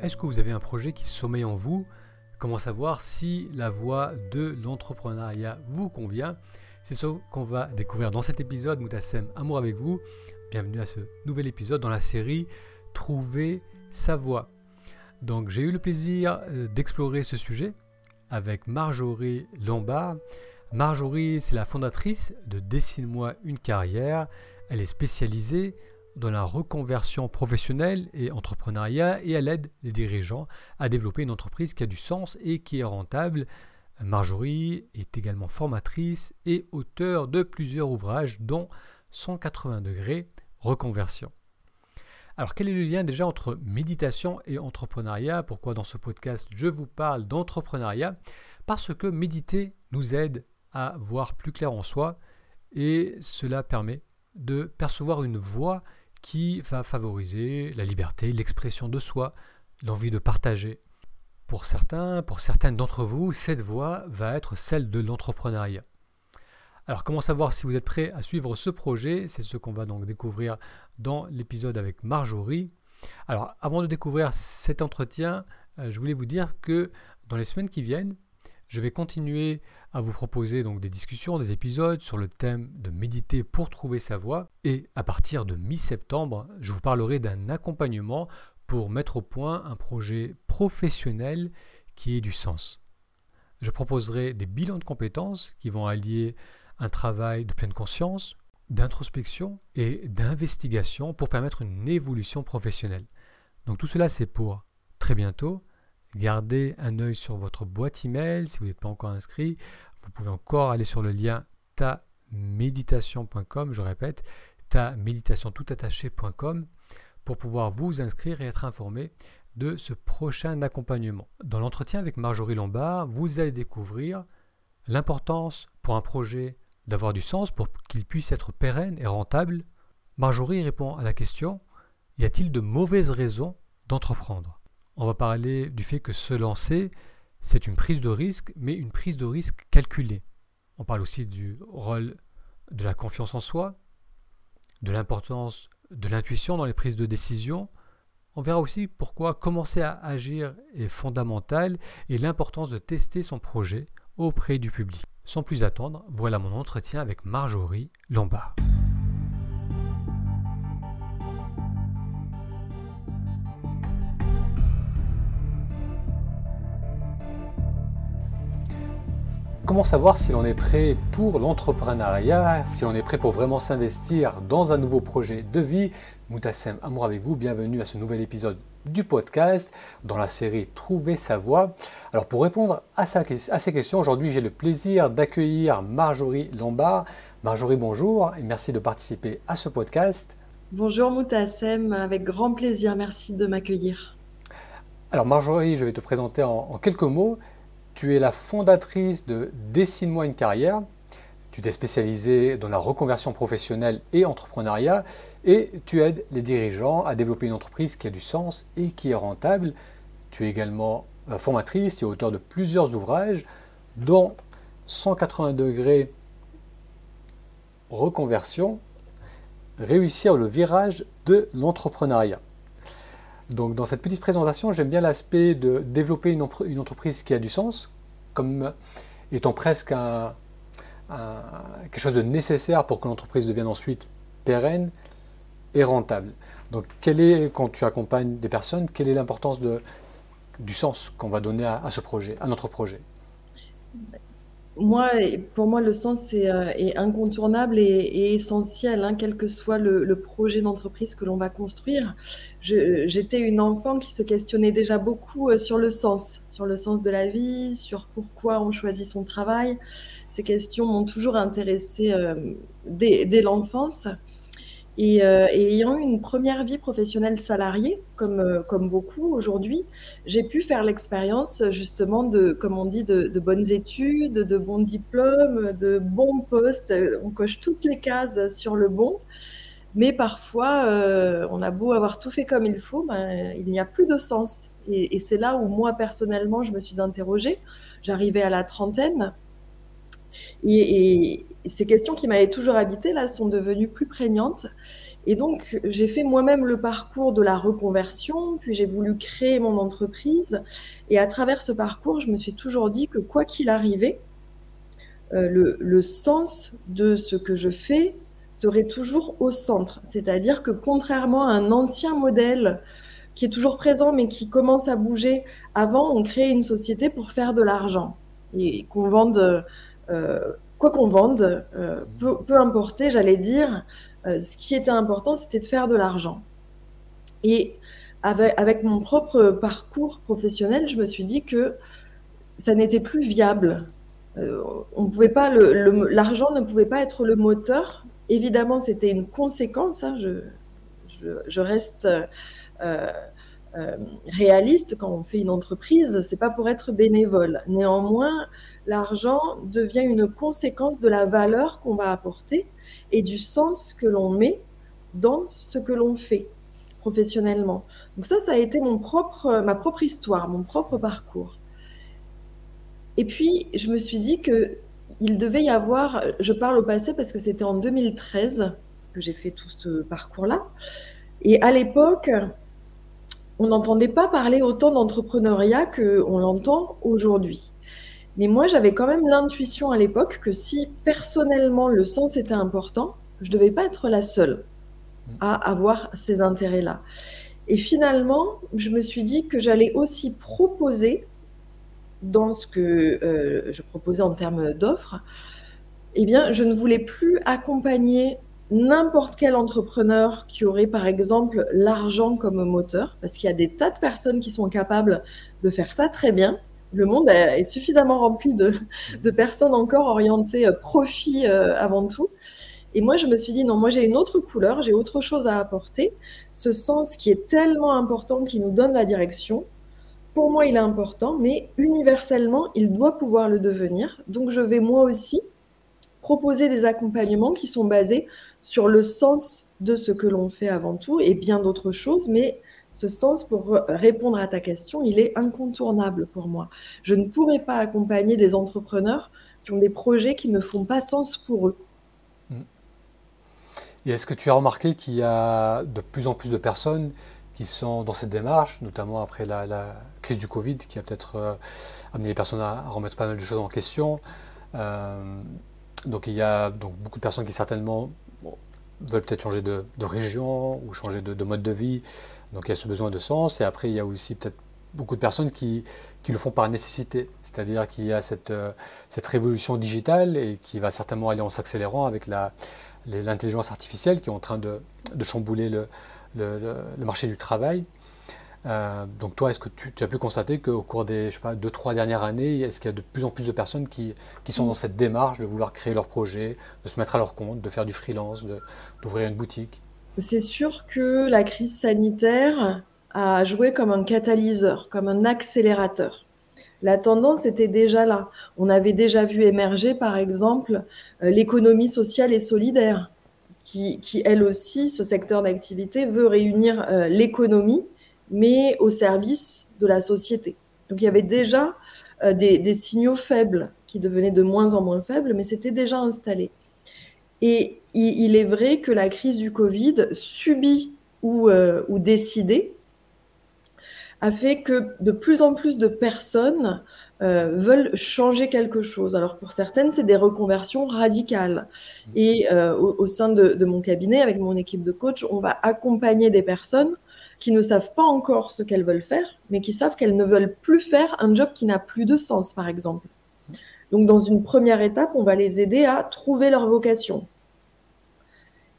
Est-ce que vous avez un projet qui sommeille en vous? Comment savoir si la voie de l'entrepreneuriat vous convient? C'est ce qu'on va découvrir dans cet épisode Moutassem Amour avec vous. Bienvenue à ce nouvel épisode dans la série Trouver sa voie. Donc j'ai eu le plaisir euh, d'explorer ce sujet avec Marjorie Lombard. Marjorie, c'est la fondatrice de Dessine-moi une carrière. Elle est spécialisée dans la reconversion professionnelle et entrepreneuriat et elle aide les dirigeants à développer une entreprise qui a du sens et qui est rentable. Marjorie est également formatrice et auteur de plusieurs ouvrages dont 180 degrés reconversion. Alors quel est le lien déjà entre méditation et entrepreneuriat? Pourquoi dans ce podcast je vous parle d'entrepreneuriat? Parce que méditer nous aide à voir plus clair en soi et cela permet de percevoir une voie qui va favoriser la liberté, l'expression de soi, l'envie de partager. Pour certains, pour certaines d'entre vous, cette voie va être celle de l'entrepreneuriat. Alors comment savoir si vous êtes prêt à suivre ce projet? C'est ce qu'on va donc découvrir dans l'épisode avec Marjorie. Alors avant de découvrir cet entretien, euh, je voulais vous dire que dans les semaines qui viennent, je vais continuer à vous proposer donc des discussions, des épisodes sur le thème de méditer pour trouver sa voie. Et à partir de mi-septembre, je vous parlerai d'un accompagnement pour mettre au point un projet professionnel qui ait du sens. Je proposerai des bilans de compétences qui vont allier un travail de pleine conscience, d'introspection et d'investigation pour permettre une évolution professionnelle. Donc tout cela c'est pour très bientôt. Gardez un œil sur votre boîte email si vous n'êtes pas encore inscrit. Vous pouvez encore aller sur le lien taméditation.com, je répète, taméditationtoutattaché.com pour pouvoir vous inscrire et être informé de ce prochain accompagnement. Dans l'entretien avec Marjorie Lombard, vous allez découvrir l'importance pour un projet d'avoir du sens pour qu'il puisse être pérenne et rentable. Marjorie répond à la question y a-t-il de mauvaises raisons d'entreprendre? On va parler du fait que se lancer, c'est une prise de risque, mais une prise de risque calculée. On parle aussi du rôle de la confiance en soi, de l'importance de l'intuition dans les prises de décision. On verra aussi pourquoi commencer à agir est fondamental et l'importance de tester son projet auprès du public. Sans plus attendre, voilà mon entretien avec Marjorie Lombard. Comment savoir si l'on est prêt pour l'entrepreneuriat, si on est prêt pour vraiment s'investir dans un nouveau projet de vie? Moutassem, amour avec vous, bienvenue à ce nouvel épisode du podcast dans la série Trouver sa voie. Alors pour répondre à, ces questions, aujourd'hui j'ai le plaisir d'accueillir Marjorie Lombard. Marjorie, bonjour et merci de participer à ce podcast. Bonjour Moutassem, avec grand plaisir, merci de m'accueillir. Alors Marjorie, je vais te présenter en quelques mots. Tu es la fondatrice de Dessine-moi une carrière. Tu t'es spécialisée dans la reconversion professionnelle et entrepreneuriat et tu aides les dirigeants à développer une entreprise qui a du sens et qui est rentable. Tu es également euh, formatrice et auteur de plusieurs ouvrages, dont 180 degrés reconversion, réussir le virage de l'entrepreneuriat. Donc dans cette petite présentation, j'aime bien l'aspect de développer une, entreprise qui a du sens, comme étant presque quelque chose de nécessaire pour que l'entreprise devienne ensuite pérenne et rentable. Donc quel est, quand tu accompagnes des personnes, quelle est l'importance du sens qu'on va donner à, ce projet, à notre projet? Moi, pour moi, le sens est, euh, incontournable et, essentiel, hein, quel que soit le, projet d'entreprise que l'on va construire. J'étais une enfant qui se questionnait déjà beaucoup euh, sur le sens, sur le sens de la vie, sur pourquoi on choisit son travail. Ces questions m'ont toujours intéressée euh, dès l'enfance. Euh, et, ayant eu une première vie professionnelle salariée, comme, euh, comme beaucoup aujourd'hui, j'ai pu faire l'expérience justement de, comme on dit, de, bonnes études, de bons diplômes, de bons postes. On coche toutes les cases sur le bon. Mais parfois, euh, on a beau avoir tout fait comme il faut, ben, il n'y a plus de sens. Et, c'est là où moi, personnellement, je me suis interrogée. J'arrivais à la trentaine. et, ces questions qui m'avaient toujours habité là sont devenues plus prégnantes Et donc, j'ai fait moi-même le parcours de la reconversion, puis j'ai voulu créer mon entreprise. Et à travers ce parcours, je me suis toujours dit que quoi qu'il arrivait, euh, le, sens de ce que je fais serait toujours au centre. C'est-à-dire que contrairement à un ancien modèle qui est toujours présent mais qui commence à bouger, avant on créait une société pour faire de l'argent et qu'on vende, euh, quoi qu'on vende, euh, peu, peu, importer, j'allais dire, euh, ce qui était important, c'était de faire de l'argent. Et avec, mon propre parcours professionnel, je me suis dit que ça n'était plus viable. Euh, on pouvait pas, l'argent ne pouvait pas être le moteur. Évidemment, c'était une conséquence. Hein, je, je, reste euh, réaliste quand on fait une entreprise. C'est pas pour être bénévole. Néanmoins, l'argent devient une conséquence de la valeur qu'on va apporter et du sens que l'on met dans ce que l'on fait professionnellement. Donc ça, ça a été mon propre, ma propre histoire, mon propre parcours. Et puis, je me suis dit que il devait y avoir, je parle au passé parce que c'était en 2013 que j'ai fait tout ce parcours-là. Et à l'époque, on n'entendait pas parler autant d'entrepreneuriat qu'on l'entend aujourd'hui. Mais moi, j'avais quand même l'intuition à l'époque que si personnellement le sens était important, je ne devais pas être la seule à avoir ces intérêts-là. Et finalement, je me suis dit que j'allais aussi proposer, dans ce que euh, je proposais en termes d'offres, eh bien, je ne voulais plus accompagner n'importe quel entrepreneur qui aurait, par exemple, l'argent comme moteur, parce qu'il y a des tas de personnes qui sont capables de faire ça très bien, le monde est suffisamment rempli de, personnes encore orientées euh, profit euh, avant tout. Et moi, je me suis dit, non, moi j'ai une autre couleur, j'ai autre chose à apporter. Ce sens qui est tellement important, qui nous donne la direction, pour moi, il est important, mais universellement, il doit pouvoir le devenir. Donc, je vais moi aussi proposer des accompagnements qui sont basés sur le sens de ce que l'on fait avant tout et bien d'autres choses, mais ce sens, pour répondre à ta question, il est incontournable pour moi. Je ne pourrais pas accompagner des entrepreneurs qui ont des projets qui ne font pas sens pour eux. Mm. Et est-ce que tu as remarqué qu'il y a de plus en plus de personnes qui sont dans cette démarche, notamment après la, crise du Covid, qui a peut-être euh, amené les personnes à, remettre pas mal de choses en question euh, Donc il y a donc beaucoup de personnes qui certainement veulent peut-être changer de, région ou changer de, de mode de vie, donc il y a ce besoin de sens. Et après, il y a aussi peut-être beaucoup de personnes qui, le font par nécessité. C'est-à-dire qu'il y a cette, euh, cette révolution digitale et qui va certainement aller en s'accélérant avec l'intelligence artificielle qui est en train de, chambouler le, marché du travail. Euh, donc toi, est-ce que tu, tu, as pu constater qu'au cours des je sais pas, deux, trois dernières années, est-ce qu'il y a de plus en plus de personnes qui, qui, sont dans cette démarche de vouloir créer leur projet, de se mettre à leur compte, de faire du freelance, d'ouvrir une boutique? C'est sûr que la crise sanitaire a joué comme un catalyseur, comme un accélérateur. La tendance était déjà là. On avait déjà vu émerger, par exemple, euh, l'économie sociale et solidaire, qui, elle aussi, ce secteur d'activité, veut réunir euh, l'économie, mais au service de la société. Donc il y avait déjà euh, des, des signaux faibles qui devenaient de moins en moins faibles, mais c'était déjà installé. Et il est vrai que la crise du Covid, subie ou, euh, ou décidée, a fait que de plus en plus de personnes euh, veulent changer quelque chose. Alors pour certaines, c'est des reconversions radicales. Et euh, au, au, sein de, de, mon cabinet, avec mon équipe de coach, on va accompagner des personnes qui ne savent pas encore ce qu'elles veulent faire, mais qui savent qu'elles ne veulent plus faire un job qui n'a plus de sens, par exemple. Donc, dans une première étape, on va les aider à trouver leur vocation.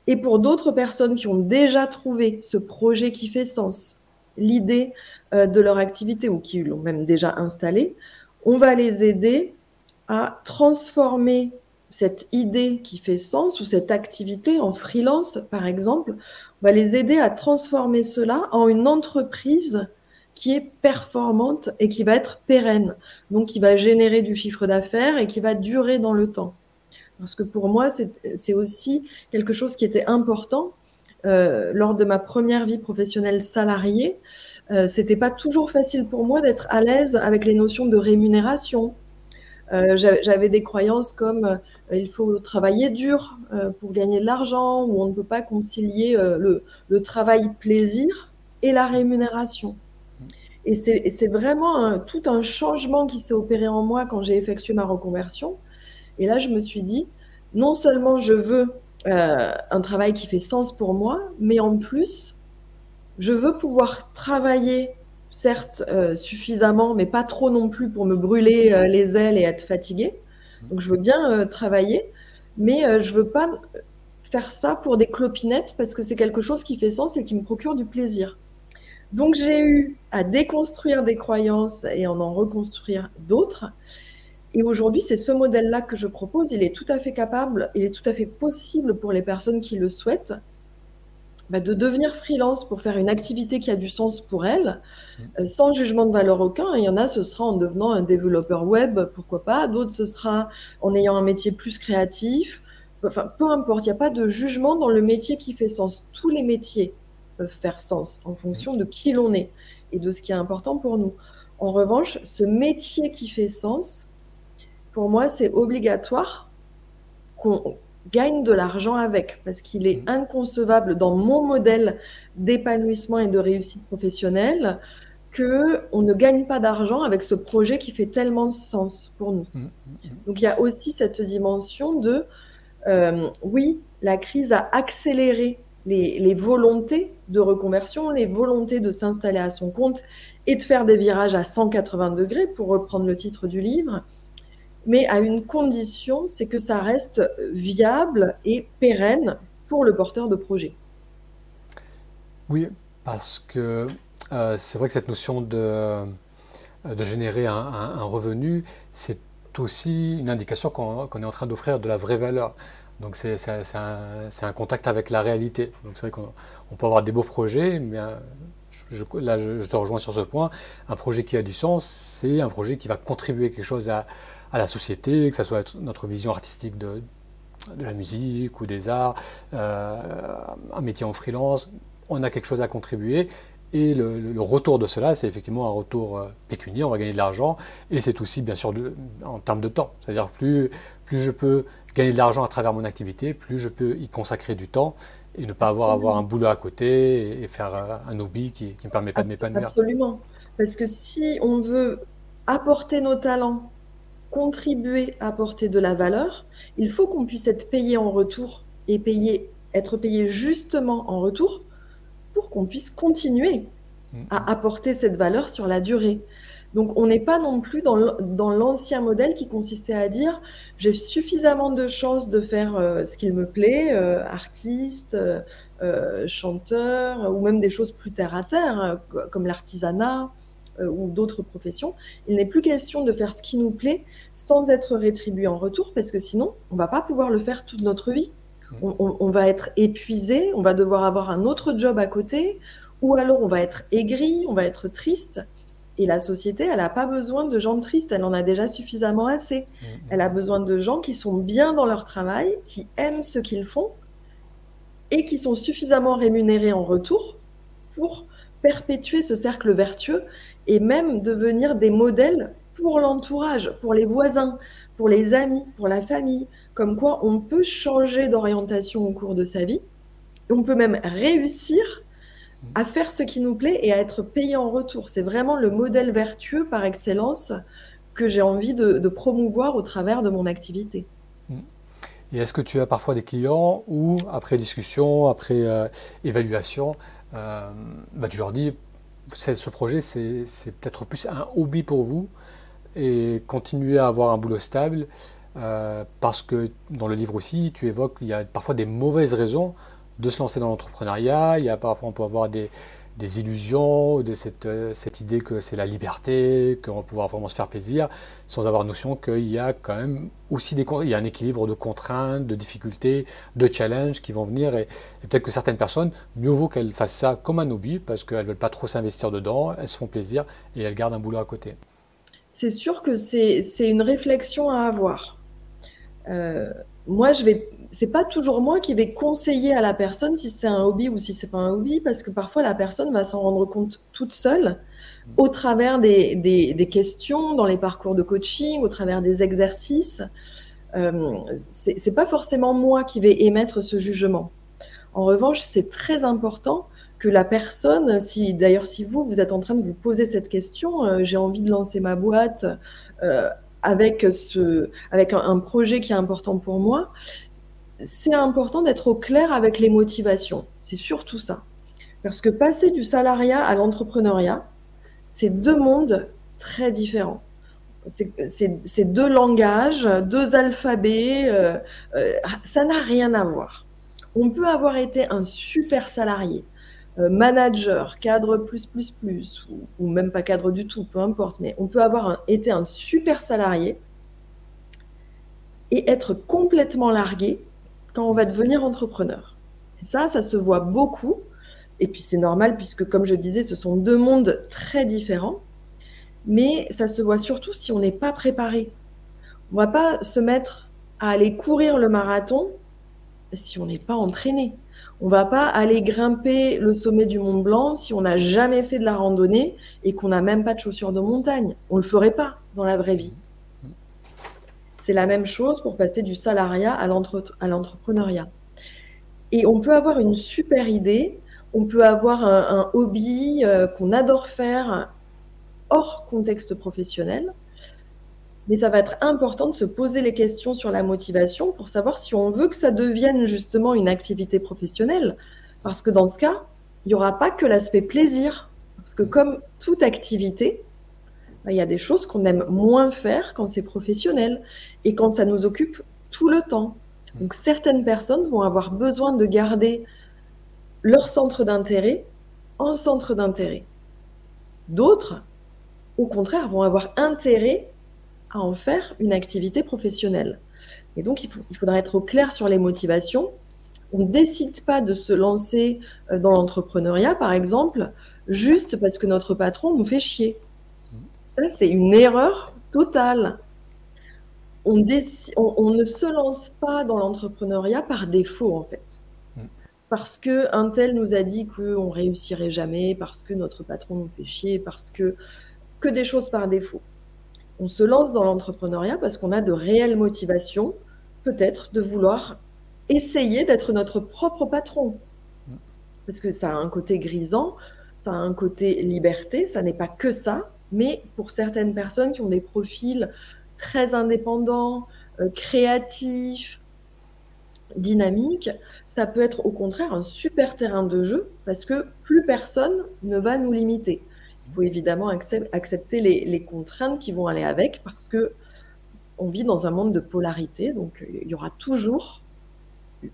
Et pour d'autres personnes qui ont déjà trouvé ce projet qui fait sens, l'idée euh, de leur activité ou qui l'ont même déjà installé, on va les aider à transformer cette idée qui fait sens ou cette activité en freelance, par exemple. On va les aider à transformer cela en une entreprise qui est performante et qui va être pérenne, donc qui va générer du chiffre d'affaires et qui va durer dans le temps. Parce que pour moi, c'est aussi quelque chose qui était important. Euh, lors de ma première vie professionnelle salariée, euh, c'était pas toujours facile pour moi d'être à l'aise avec les notions de rémunération, Euh, j'avais des croyances comme euh, il faut travailler dur pour gagner de l'argent, ou on ne peut pas concilier le, le, travail plaisir et la rémunération. Et c'est vraiment tout un changement qui s'est opéré en moi quand j'ai effectué ma reconversion. Et là, je me suis dit, non seulement je veux un travail qui fait sens pour moi, mais en plus, je veux pouvoir travailler certes euh, suffisamment, mais pas trop non plus pour me brûler euh, les ailes et être fatiguée. Donc je veux bien euh, travailler, mais je veux pas faire ça pour des clopinettes parce que c'est quelque chose qui fait sens et qui me procure du plaisir. Donc j'ai eu à déconstruire des croyances et en en reconstruire d'autres. Et aujourd'hui, c'est ce modèle-là que je propose. Il est tout à fait capable, il est tout à fait possible pour les personnes qui le souhaitent bah, de devenir freelance pour faire une activité qui a du sens pour elle, mmh. euh, sans jugement de valeur aucun. Il y en a, ce sera en devenant un développeur web, pourquoi pas. D'autres, ce sera en ayant un métier plus créatif. Enfin, peu importe, il n'y a pas de jugement dans le métier qui fait sens. Tous les métiers peuvent faire sens en fonction de qui l'on est et de ce qui est important pour nous. En revanche, ce métier qui fait sens, pour moi, c'est obligatoire qu'on gagne de l'argent avec, parce qu'il est mmh. inconcevable dans mon modèle d'épanouissement et de réussite professionnelle que on ne gagne pas d'argent avec ce projet qui fait tellement de sens pour nous. Mmh, mmh, Donc il y a aussi cette dimension de euh, oui, la crise a accéléré les, les, volontés de reconversion, les volontés de s'installer à son compte et de faire des virages à 180 degrés, pour reprendre le titre du livre mais à une condition, c'est que ça reste viable et pérenne pour le porteur de projet. Oui, parce que euh, c'est vrai que cette notion de, euh, de générer un, revenu, c'est aussi une indication qu'on est en train d'offrir de la vraie valeur. Donc c'est un, un, contact avec la réalité. Donc c'est vrai qu'on peut avoir des beaux projets, mais euh, je, là je, te rejoins sur ce point. Un projet qui a du sens, c'est un projet qui va contribuer quelque chose à, à la société, que ce soit notre vision artistique de, de la musique ou des arts, euh, un métier en freelance, on a quelque chose à contribuer. Et le, retour de cela, c'est effectivement un retour euh, pécunier, on va gagner de l'argent, et c'est aussi bien sûr en termes de temps. C'est-à-dire plus, plus je peux gagner de l'argent à travers mon activité, plus je peux y consacrer du temps et ne pas avoir, avoir un boulot à côté et, faire euh, un hobby qui ne me permet pas de m'épanouir. Absolument. Parce que si on veut apporter nos talents contribuer à apporter de la valeur, il faut qu'on puisse être payé en retour et payer, être payé justement en retour pour qu'on puisse continuer à mm-hmm. apporter cette valeur sur la durée. Donc on n'est pas non plus dans l'ancien modèle qui consistait à dire j'ai suffisamment de chances de faire euh, ce qu'il me plaît, euh, artiste, euh, chanteur, ou même des choses plus terre à terre, comme l'artisanat, ou d'autres professions, il n'est plus question de faire ce qui nous plaît sans être rétribué en retour, parce que sinon, on va pas pouvoir le faire toute notre vie. On, va être épuisé, on va devoir avoir un autre job à côté, ou alors on va être aigri, on va être triste. Et la société, elle n'a pas besoin de gens tristes, elle en a déjà suffisamment assez. Mmh. Elle a besoin de gens qui sont bien dans leur travail, qui aiment ce qu'ils font et qui sont suffisamment rémunérés en retour pour perpétuer ce cercle vertueux et même devenir des modèles pour l'entourage, pour les voisins, pour les amis, pour la famille, comme quoi on peut changer d'orientation au cours de sa vie, on peut même réussir à faire ce qui nous plaît et à être payé en retour. C'est vraiment le modèle vertueux par excellence que j'ai envie de, promouvoir au travers de mon activité. Et est-ce que tu as parfois des clients où, après discussion, après euh, évaluation, euh, bah, tu leur dis ce projet, c'est peut-être plus un hobby pour vous et continuer à avoir un boulot stable euh, parce que dans le livre aussi, tu évoques qu'il y a parfois des mauvaises raisons de se lancer dans l'entrepreneuriat. Il y a parfois, on peut avoir des, des illusions, de cette, euh, cette idée que c'est la liberté, qu'on va pouvoir vraiment se faire plaisir, sans avoir notion qu'il y a quand même aussi des, il y a un équilibre de contraintes, de difficultés, de challenges qui vont venir. Et, peut-être que certaines personnes, mieux vaut qu'elles fassent ça comme un hobby, parce qu'elles ne veulent pas trop s'investir dedans, elles se font plaisir et elles gardent un boulot à côté. C'est sûr que c'est une réflexion à avoir. Euh, moi, je vais c'est pas toujours moi qui vais conseiller à la personne si c'est un hobby ou si c'est pas un hobby, parce que parfois la personne va s'en rendre compte toute seule au travers des, questions, dans les parcours de coaching, au travers des exercices. Euh, ce n'est pas forcément moi qui vais émettre ce jugement. En revanche, c'est très important que la personne, si d'ailleurs si vous, vous êtes en train de vous poser cette question, euh, j'ai envie de lancer ma boîte euh, avec, ce, avec un, projet qui est important pour moi, c'est important d'être au clair avec les motivations. C'est surtout ça. Parce que passer du salariat à l'entrepreneuriat, c'est deux mondes très différents. C'est deux langages, deux alphabets, euh, ça n'a rien à voir. On peut avoir été un super salarié, euh, manager, cadre plus plus plus, ou, même pas cadre du tout, peu importe, mais on peut avoir été un super salarié et être complètement largué quand on va devenir entrepreneur. ça, ça se voit beaucoup. Et puis c'est normal puisque, comme je disais, ce sont deux mondes très différents. Mais ça se voit surtout si on n'est pas préparé. On va pas se mettre à aller courir le marathon si on n'est pas entraîné. On va pas aller grimper le sommet du Mont Blanc si on n'a jamais fait de la randonnée et qu'on n'a même pas de chaussures de montagne. On le ferait pas dans la vraie vie. C'est la même chose pour passer du salariat à l'entrepreneuriat. Et on peut avoir une super idée, on peut avoir un, hobby euh, qu'on adore faire hors contexte professionnel, mais ça va être important de se poser les questions sur la motivation pour savoir si on veut que ça devienne justement une activité professionnelle. Parce que dans ce cas, il n'y aura pas que l'aspect plaisir. Parce que comme toute activité, il y a des choses qu'on aime moins faire quand c'est professionnel et quand ça nous occupe tout le temps. Donc certaines personnes vont avoir besoin de garder leur centre d'intérêt en centre d'intérêt. D'autres, au contraire, vont avoir intérêt à en faire une activité professionnelle. Et donc, il, faudra être au clair sur les motivations. On ne décide pas de se lancer euh, dans l'entrepreneuriat, par exemple, juste parce que notre patron nous fait chier. Ça, c'est une erreur totale. On, ne se lance pas dans l'entrepreneuriat par défaut, en fait. Parce que un tel nous a dit qu'on réussirait jamais, parce que notre patron nous fait chier, parce que que des choses par défaut on se lance dans l'entrepreneuriat parce qu'on a de réelles motivations, peut-être de vouloir essayer d'être notre propre patron. Parce que ça a un côté grisant, ça a un côté liberté, ça n'est pas que ça, mais pour certaines personnes qui ont des profils très indépendants, euh, créatifs, dynamiques, ça peut être au contraire un super terrain de jeu parce que plus personne ne va nous limiter il faut évidemment accepter les, contraintes qui vont aller avec parce que on vit dans un monde de polarité, donc il y aura toujours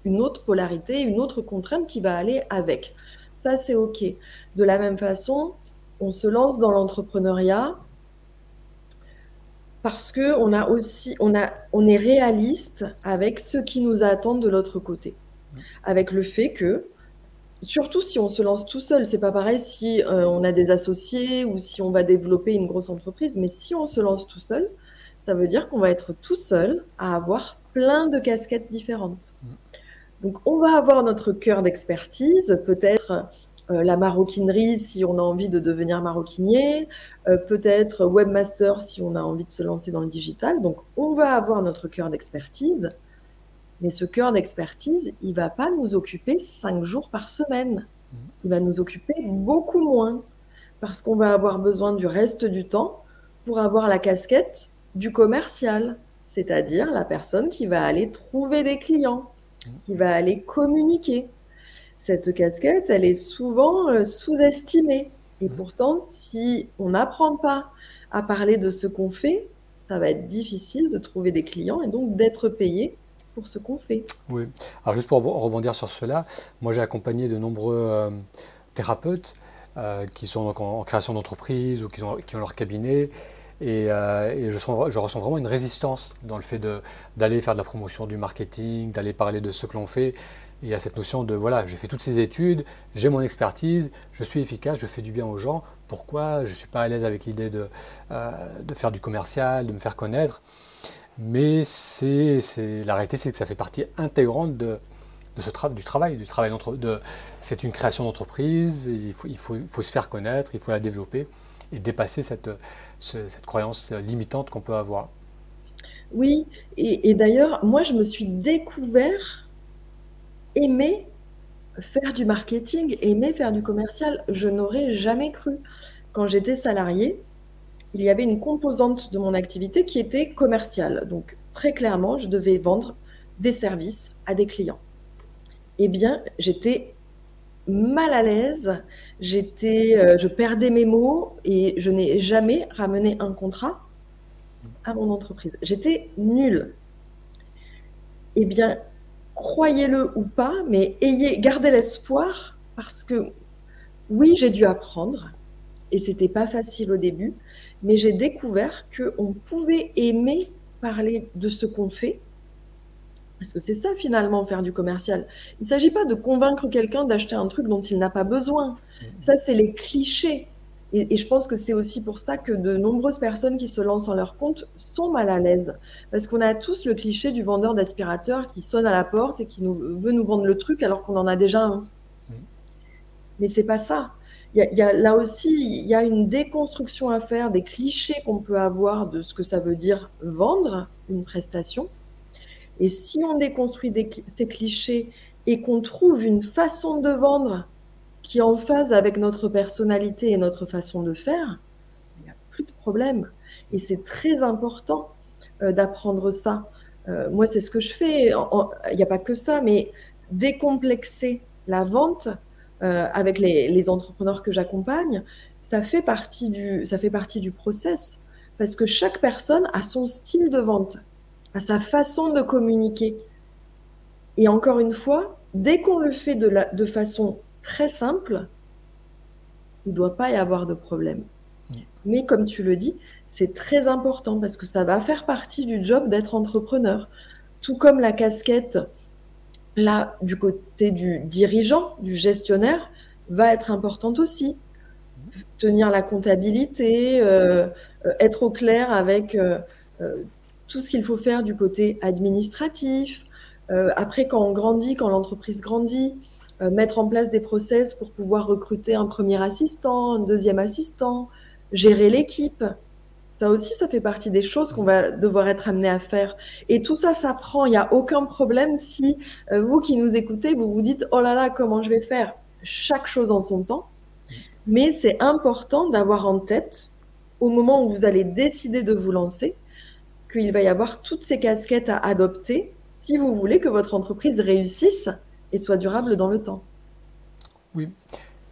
une autre polarité, une autre contrainte qui va aller avec. Ça, c'est OK. De la même façon, on se lance dans l'entrepreneuriat parce que on a aussi, on, a, on est réaliste avec ce qui nous attend de l'autre côté. Avec le fait que Surtout si on se lance tout seul, c'est pas pareil si euh, on a des associés ou si on va développer une grosse entreprise, mais si on se lance tout seul, ça veut dire qu'on va être tout seul à avoir plein de casquettes différentes. Mm. Donc on va avoir notre cœur d'expertise, peut-être euh, la maroquinerie si on a envie de devenir maroquinier, euh, peut-être webmaster si on a envie de se lancer dans le digital. Donc on va avoir notre cœur d'expertise, mais ce cœur d'expertise, il va pas nous occuper cinq jours par semaine. Il va nous occuper beaucoup moins parce qu'on va avoir besoin du reste du temps pour avoir la casquette du commercial, c'est-à-dire la personne qui va aller trouver des clients, qui va aller communiquer. Cette casquette, elle est souvent euh, sous-estimée. Et pourtant, si on n'apprend pas à parler de ce qu'on fait, ça va être difficile de trouver des clients et donc d'être payé pour ce qu'on fait. Oui, alors juste pour rebondir sur cela, moi j'ai accompagné de nombreux euh, thérapeutes euh, qui sont donc en, création d'entreprise ou qui ont, qui ont, leur cabinet. Et, euh, je, sens, je, ressens vraiment une résistance dans le fait d'aller faire de la promotion du marketing, d'aller parler de ce que l'on fait. Il y a cette notion de voilà, j'ai fait toutes ces études, j'ai mon expertise, je suis efficace, je fais du bien aux gens. Pourquoi je ne suis pas à l'aise avec l'idée de, de faire du commercial, de me faire connaître? Mais c'est, la réalité, c'est que ça fait partie intégrante de, ce du travail, du travail de, c'est une création d'entreprise, il, faut, il, faut, faut, se faire connaître, il faut la développer. et dépasser cette, cette croyance limitante qu'on peut avoir. Oui, et, d'ailleurs, moi, je me suis découvert aimer faire du marketing, aimer faire du commercial. Je n'aurais jamais cru. Quand j'étais salarié, il y avait une composante de mon activité qui était commerciale. Donc, très clairement, je devais vendre des services à des clients. Eh bien, j'étais mal à l'aise, j'étais, euh, je perdais mes mots et je n'ai jamais ramené un contrat à mon entreprise. J'étais nulle. Eh bien, croyez-le ou pas, mais ayez, gardez l'espoir parce que oui, j'ai dû apprendre et c'était pas facile au début, mais j'ai découvert qu'on pouvait aimer parler de ce qu'on fait. Parce que c'est ça finalement faire du commercial. Il ne s'agit pas de convaincre quelqu'un d'acheter un truc dont il n'a pas besoin. Ça, c'est les clichés. Et, je pense que c'est aussi pour ça que de nombreuses personnes qui se lancent en leur compte sont mal à l'aise. Parce qu'on a tous le cliché du vendeur d'aspirateur qui sonne à la porte et qui nous, veut nous vendre le truc alors qu'on en a déjà un. Mmh. Mais c'est pas ça. Y, a, là aussi, il y a une déconstruction à faire des clichés qu'on peut avoir de ce que ça veut dire vendre une prestation. Et si on déconstruit ces clichés et qu'on trouve une façon de vendre qui est en phase avec notre personnalité et notre façon de faire, il n'y a plus de problème. Et c'est très important euh, d'apprendre ça. Euh, moi, c'est ce que je fais. Il n'y a pas que ça, mais décomplexer la vente euh, avec les, entrepreneurs que j'accompagne, ça fait partie du ça fait partie du process parce que chaque personne a son style de vente, a sa façon de communiquer. Et encore une fois, dès qu'on le fait de, la, de façon très simple, il ne doit pas y avoir de problème. Mais comme tu le dis, c'est très important parce que ça va faire partie du job d'être entrepreneur. Tout comme la casquette, là, du côté du dirigeant, du gestionnaire, va être importante aussi. Tenir la comptabilité, euh, euh, être au clair avec euh, tout ce qu'il faut faire du côté administratif. après, quand on grandit, quand l'entreprise grandit, mettre en place des process pour pouvoir recruter un premier assistant, un deuxième assistant, gérer l'équipe. Ça aussi, ça fait partie des choses qu'on va devoir être amené à faire. Et tout ça, ça prend. Il n'y a aucun problème si euh, vous qui nous écoutez, vous vous dites, oh là là, comment je vais faire? Chaque chose en son temps. Mais c'est important d'avoir en tête, au moment où vous allez décider de vous lancer, qu'il va y avoir toutes ces casquettes à adopter si vous voulez que votre entreprise réussisse et soit durable dans le temps. Oui,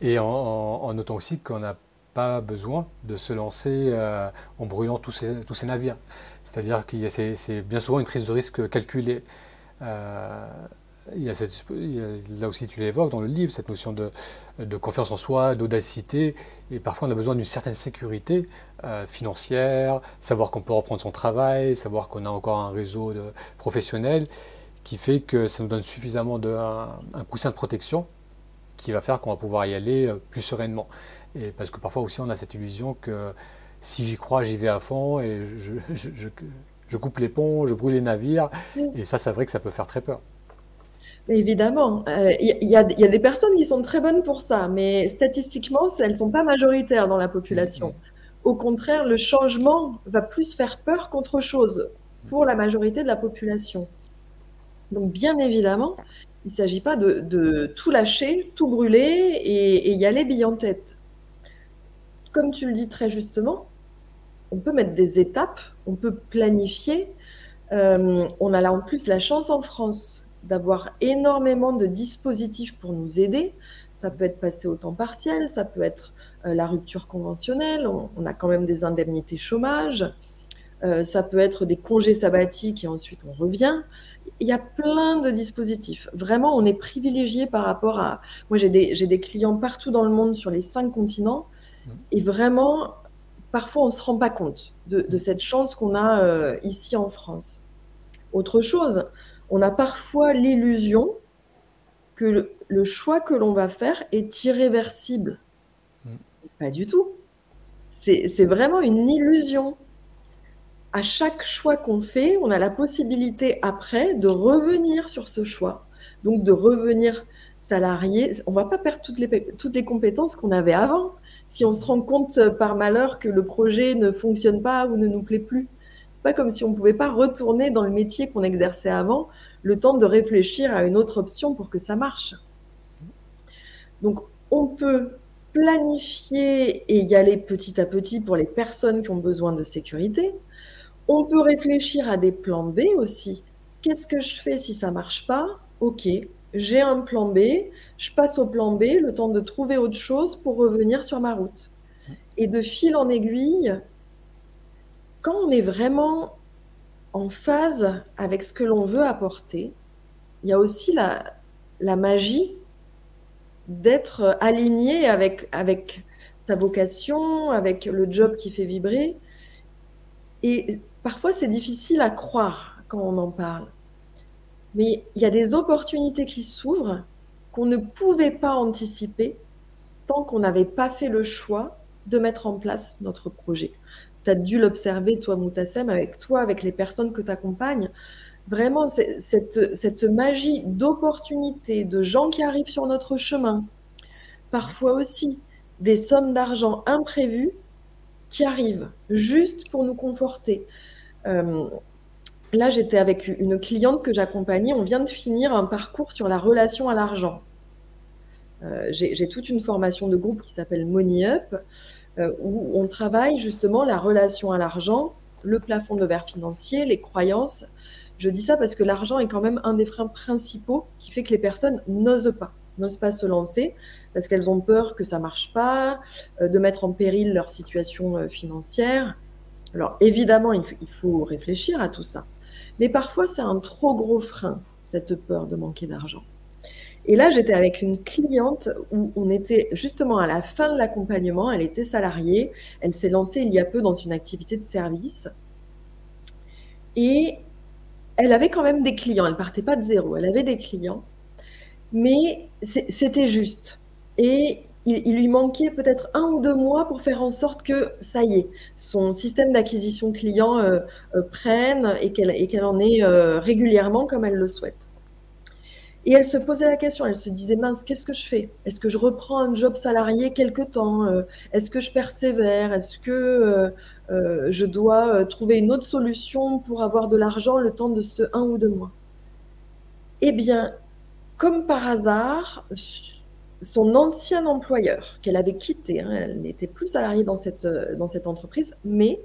et en, notant aussi qu'on n'a pas besoin de se lancer euh, en brûlant tous ces, navires. C'est-à-dire que c'est bien souvent une prise de risque calculée. Euh, il y a là aussi, tu l'évoques dans le livre, cette notion de, confiance en soi, d'audacité, et parfois on a besoin d'une certaine sécurité euh, financière, savoir qu'on peut reprendre son travail, savoir qu'on a encore un réseau de professionnels, qui fait que ça nous donne suffisamment de, un, coussin de protection qui va faire qu'on va pouvoir y aller euh, plus sereinement. Et parce que parfois aussi on a cette illusion que si j'y crois, j'y vais à fond et je, je, je, coupe les ponts, je brûle les navires. Et ça, c'est vrai que ça peut faire très peur. Évidemment, il euh, y, y, a des personnes qui sont très bonnes pour ça, mais statistiquement, elles ne sont pas majoritaires dans la population. Mm-hmm. Au contraire, le changement va plus faire peur qu'autre chose pour la majorité de la population. Donc, bien évidemment, il ne s'agit pas de, tout lâcher, tout brûler et, y aller bille en tête. Comme tu le dis très justement, on peut mettre des étapes, on peut planifier. Euh, on a là en plus la chance en France d'avoir énormément de dispositifs pour nous aider. Ça peut être passé au temps partiel, ça peut être euh, la rupture conventionnelle, on, a quand même des indemnités chômage, euh, ça peut être des congés sabbatiques et ensuite on revient il y a plein de dispositifs. Vraiment, on est privilégié par rapport à. Moi, j'ai des, clients partout dans le monde sur les cinq continents. Mmh. Et vraiment, parfois, on ne se rend pas compte de, cette chance qu'on a euh, ici en France. Autre chose, on a parfois l'illusion que le, choix que l'on va faire est irréversible. Mmh. Pas du tout. C'est vraiment une illusion à chaque choix qu'on fait, on a la possibilité après de revenir sur ce choix. Donc de revenir salarié. On ne va pas perdre toutes les, compétences qu'on avait avant, si on se rend compte par malheur que le projet ne fonctionne pas ou ne nous plaît plus. C'est pas comme si on ne pouvait pas retourner dans le métier qu'on exerçait avant, le temps de réfléchir à une autre option pour que ça marche. Donc, on peut planifier et y aller petit à petit pour les personnes qui ont besoin de sécurité. On peut réfléchir à des plans B aussi. Qu'est-ce que je fais si ça marche pas? Ok, j'ai un plan B, je passe au plan B, le temps de trouver autre chose pour revenir sur ma route. Et de fil en aiguille, quand on est vraiment en phase avec ce que l'on veut apporter, il y a aussi la, magie d'être aligné avec, avec sa vocation, avec le job qui fait vibrer. Et parfois, c'est difficile à croire quand on en parle. Mais il y a des opportunités qui s'ouvrent qu'on ne pouvait pas anticiper tant qu'on n'avait pas fait le choix de mettre en place notre projet. Tu as dû l'observer, toi, Moutassem, avec toi, avec les personnes que tu accompagnes. Vraiment, cette, cette magie d'opportunités, de gens qui arrivent sur notre chemin, parfois aussi des sommes d'argent imprévues qui arrivent juste pour nous conforter. Euh, Là, j'étais avec une cliente que j'accompagnais. On vient de finir un parcours sur la relation à l'argent. Euh, j'ai toute une formation de groupe qui s'appelle Money Up, euh, où on travaille justement la relation à l'argent, le plafond de verre financier, les croyances. Je dis ça parce que l'argent est quand même un des freins principaux qui fait que les personnes n'osent pas, n'osent pas se lancer parce qu'elles ont peur que ça marche pas, de mettre en péril leur situation financière. Alors évidemment, il faut réfléchir à tout ça. Mais parfois, c'est un trop gros frein, cette peur de manquer d'argent. Et là, j'étais avec une cliente où on était justement à la fin de l'accompagnement. Elle était salariée. Elle s'est lancée il y a peu dans une activité de service. Et elle avait quand même des clients. Elle partait pas de zéro. Elle avait des clients. Mais c'était juste. Et il, lui manquait peut-être un ou deux mois pour faire en sorte que, ça y est, son système d'acquisition client euh, euh, prenne et qu'elle en ait euh, régulièrement comme elle le souhaite. Et elle se posait la question, elle se disait, mince, qu'est-ce que je fais? Est-ce que je reprends un job salarié quelque temps Est-ce que je persévère? Est-ce que je dois trouver une autre solution pour avoir de l'argent le temps de ce un ou deux mois? Eh bien, comme par hasard, son ancien employeur, qu'elle avait quitté, hein, elle n'était plus salariée dans cette, euh, dans cette entreprise, mais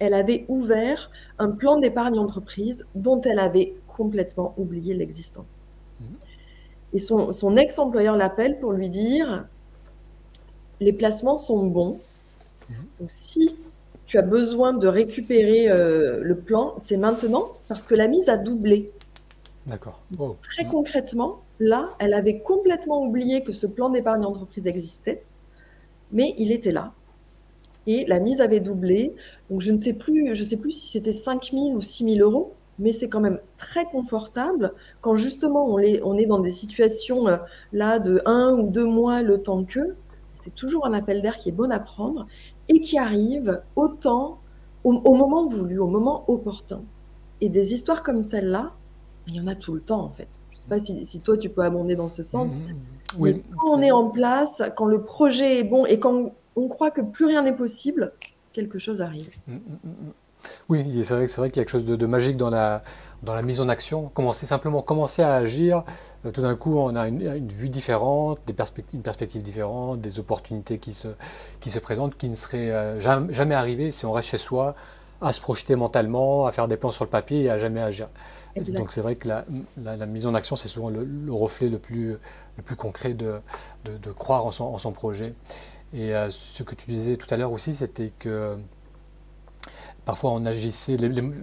elle avait ouvert un plan d'épargne entreprise dont elle avait complètement oublié l'existence. Mhm. Et son, ex-employeur l'appelle pour lui dire les placements sont bons. Mhm. Donc, si tu as besoin de récupérer euh, le plan, c'est maintenant parce que la mise a doublé. D'accord. Très concrètement, là, elle avait complètement oublié que ce plan d'épargne entreprise existait, mais il était là. Et la mise avait doublé. Donc je ne sais plus, je sais plus si c'était 5 000 ou 6 000 euros, mais c'est quand même très confortable quand justement on est, dans des situations euh, là de un ou deux mois le temps que. C'est toujours un appel d'air qui est bon à prendre et qui arrive au moment voulu, au moment opportun. Et des histoires comme celle-là, il y en a tout le temps en fait. Je ne sais pas si, toi tu peux abonder dans ce sens. Mmh, oui, quand on est en place, quand le projet est bon et quand on croit que plus rien n'est possible, quelque chose arrive. Mmh, oui, c'est vrai, vrai qu'il y a quelque chose de, magique dans la, dans la mise en action. Commencer simplement commencer à agir, euh, tout d'un coup on a une, vue différente, des perspectives, une perspective différente, des opportunités qui se, qui se présentent qui ne seraient euh, jamais, jamais arrivées si on reste chez soi à se projeter mentalement, à faire des plans sur le papier et à jamais agir. Donc c'est vrai que la, mise en action, c'est souvent le, reflet le plus, le plus concret de, de, croire en son, en son, projet. Et euh, ce que tu disais tout à l'heure aussi, c'était que parfois on agissait,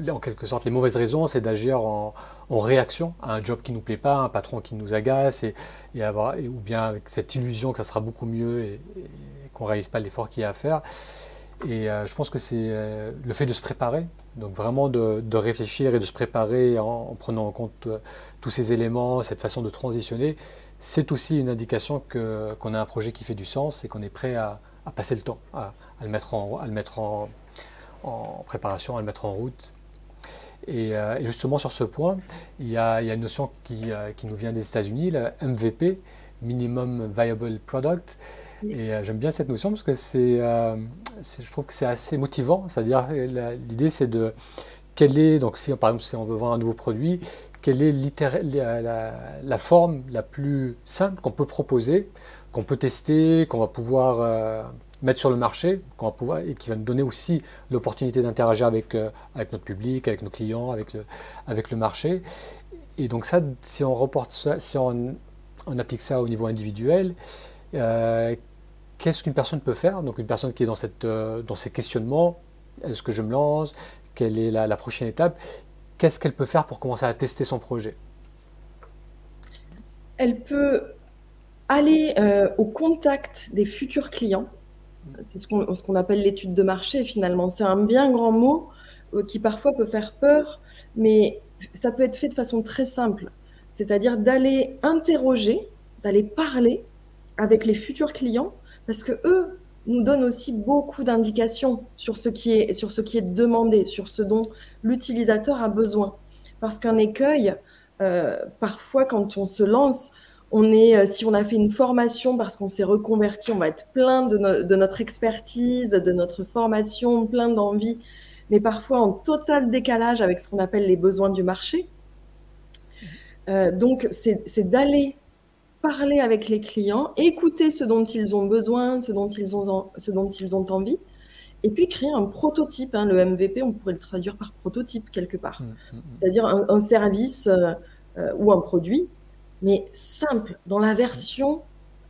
en quelque sorte, les mauvaises raisons, c'est d'agir en, en, réaction à un job qui ne nous plaît pas, un patron qui nous agace, et, et avoir, ou bien avec cette illusion que ça sera beaucoup mieux et, et qu'on ne réalise pas l'effort qu'il y a à faire. Et euh, je pense que c'est euh, le fait de se préparer, donc vraiment de, réfléchir et de se préparer en, prenant en compte euh, tous ces éléments, cette façon de transitionner, c'est aussi une indication qu'on a un projet qui fait du sens et qu'on est prêt à, passer le temps, à, le mettre, en, à le mettre en, préparation, à le mettre en route. Et, justement sur ce point, il y a, une notion qui, qui nous vient des États-Unis, le MVP, Minimum Viable Product. Et j'aime bien cette notion parce que c'est, je trouve que c'est assez motivant. C'est-à-dire, l'idée, c'est de quelle est, donc si par exemple si on veut vendre un nouveau produit, quelle est la, forme la plus simple qu'on peut proposer, qu'on peut tester, qu'on va pouvoir euh, mettre sur le marché, qu'on va pouvoir, et qui va nous donner aussi l'opportunité d'interagir avec, euh, avec notre public, avec nos clients, avec le, avec le marché. Et donc ça, si on reporte si on, applique ça au niveau individuel, euh, qu'est-ce qu'une personne peut faire Donc une personne qui est dans, cette, dans ces questionnements, est-ce que je me lance? Quelle est la, prochaine étape, qu'est-ce qu'elle peut faire pour commencer à tester son projet? Elle peut aller euh, au contact des futurs clients. C'est ce qu'on appelle l'étude de marché finalement. C'est un bien grand mot euh, qui parfois peut faire peur, mais ça peut être fait de façon très simple. C'est-à-dire d'aller interroger, d'aller parler avec les futurs clients, parce que eux nous donne aussi beaucoup d'indications sur, ce qui est, sur ce qui est demandé, sur ce dont l'utilisateur a besoin. Parce qu'un écueil, euh, parfois quand on se lance, on est, euh, si on a fait une formation parce qu'on s'est reconverti, on va être plein de, de, notre expertise, de notre formation, plein d'envie, mais parfois en total décalage avec ce qu'on appelle les besoins du marché. Euh, donc, c'est d'aller parler avec les clients, écouter ce dont ils ont besoin, ce dont ils ont, ce dont ils ont envie, et puis créer un prototype. Hein. Le MVP, on pourrait le traduire par prototype quelque part, mmh, mmh, mmh. c'est-à-dire un, service euh, euh, ou un produit, mais simple, dans la version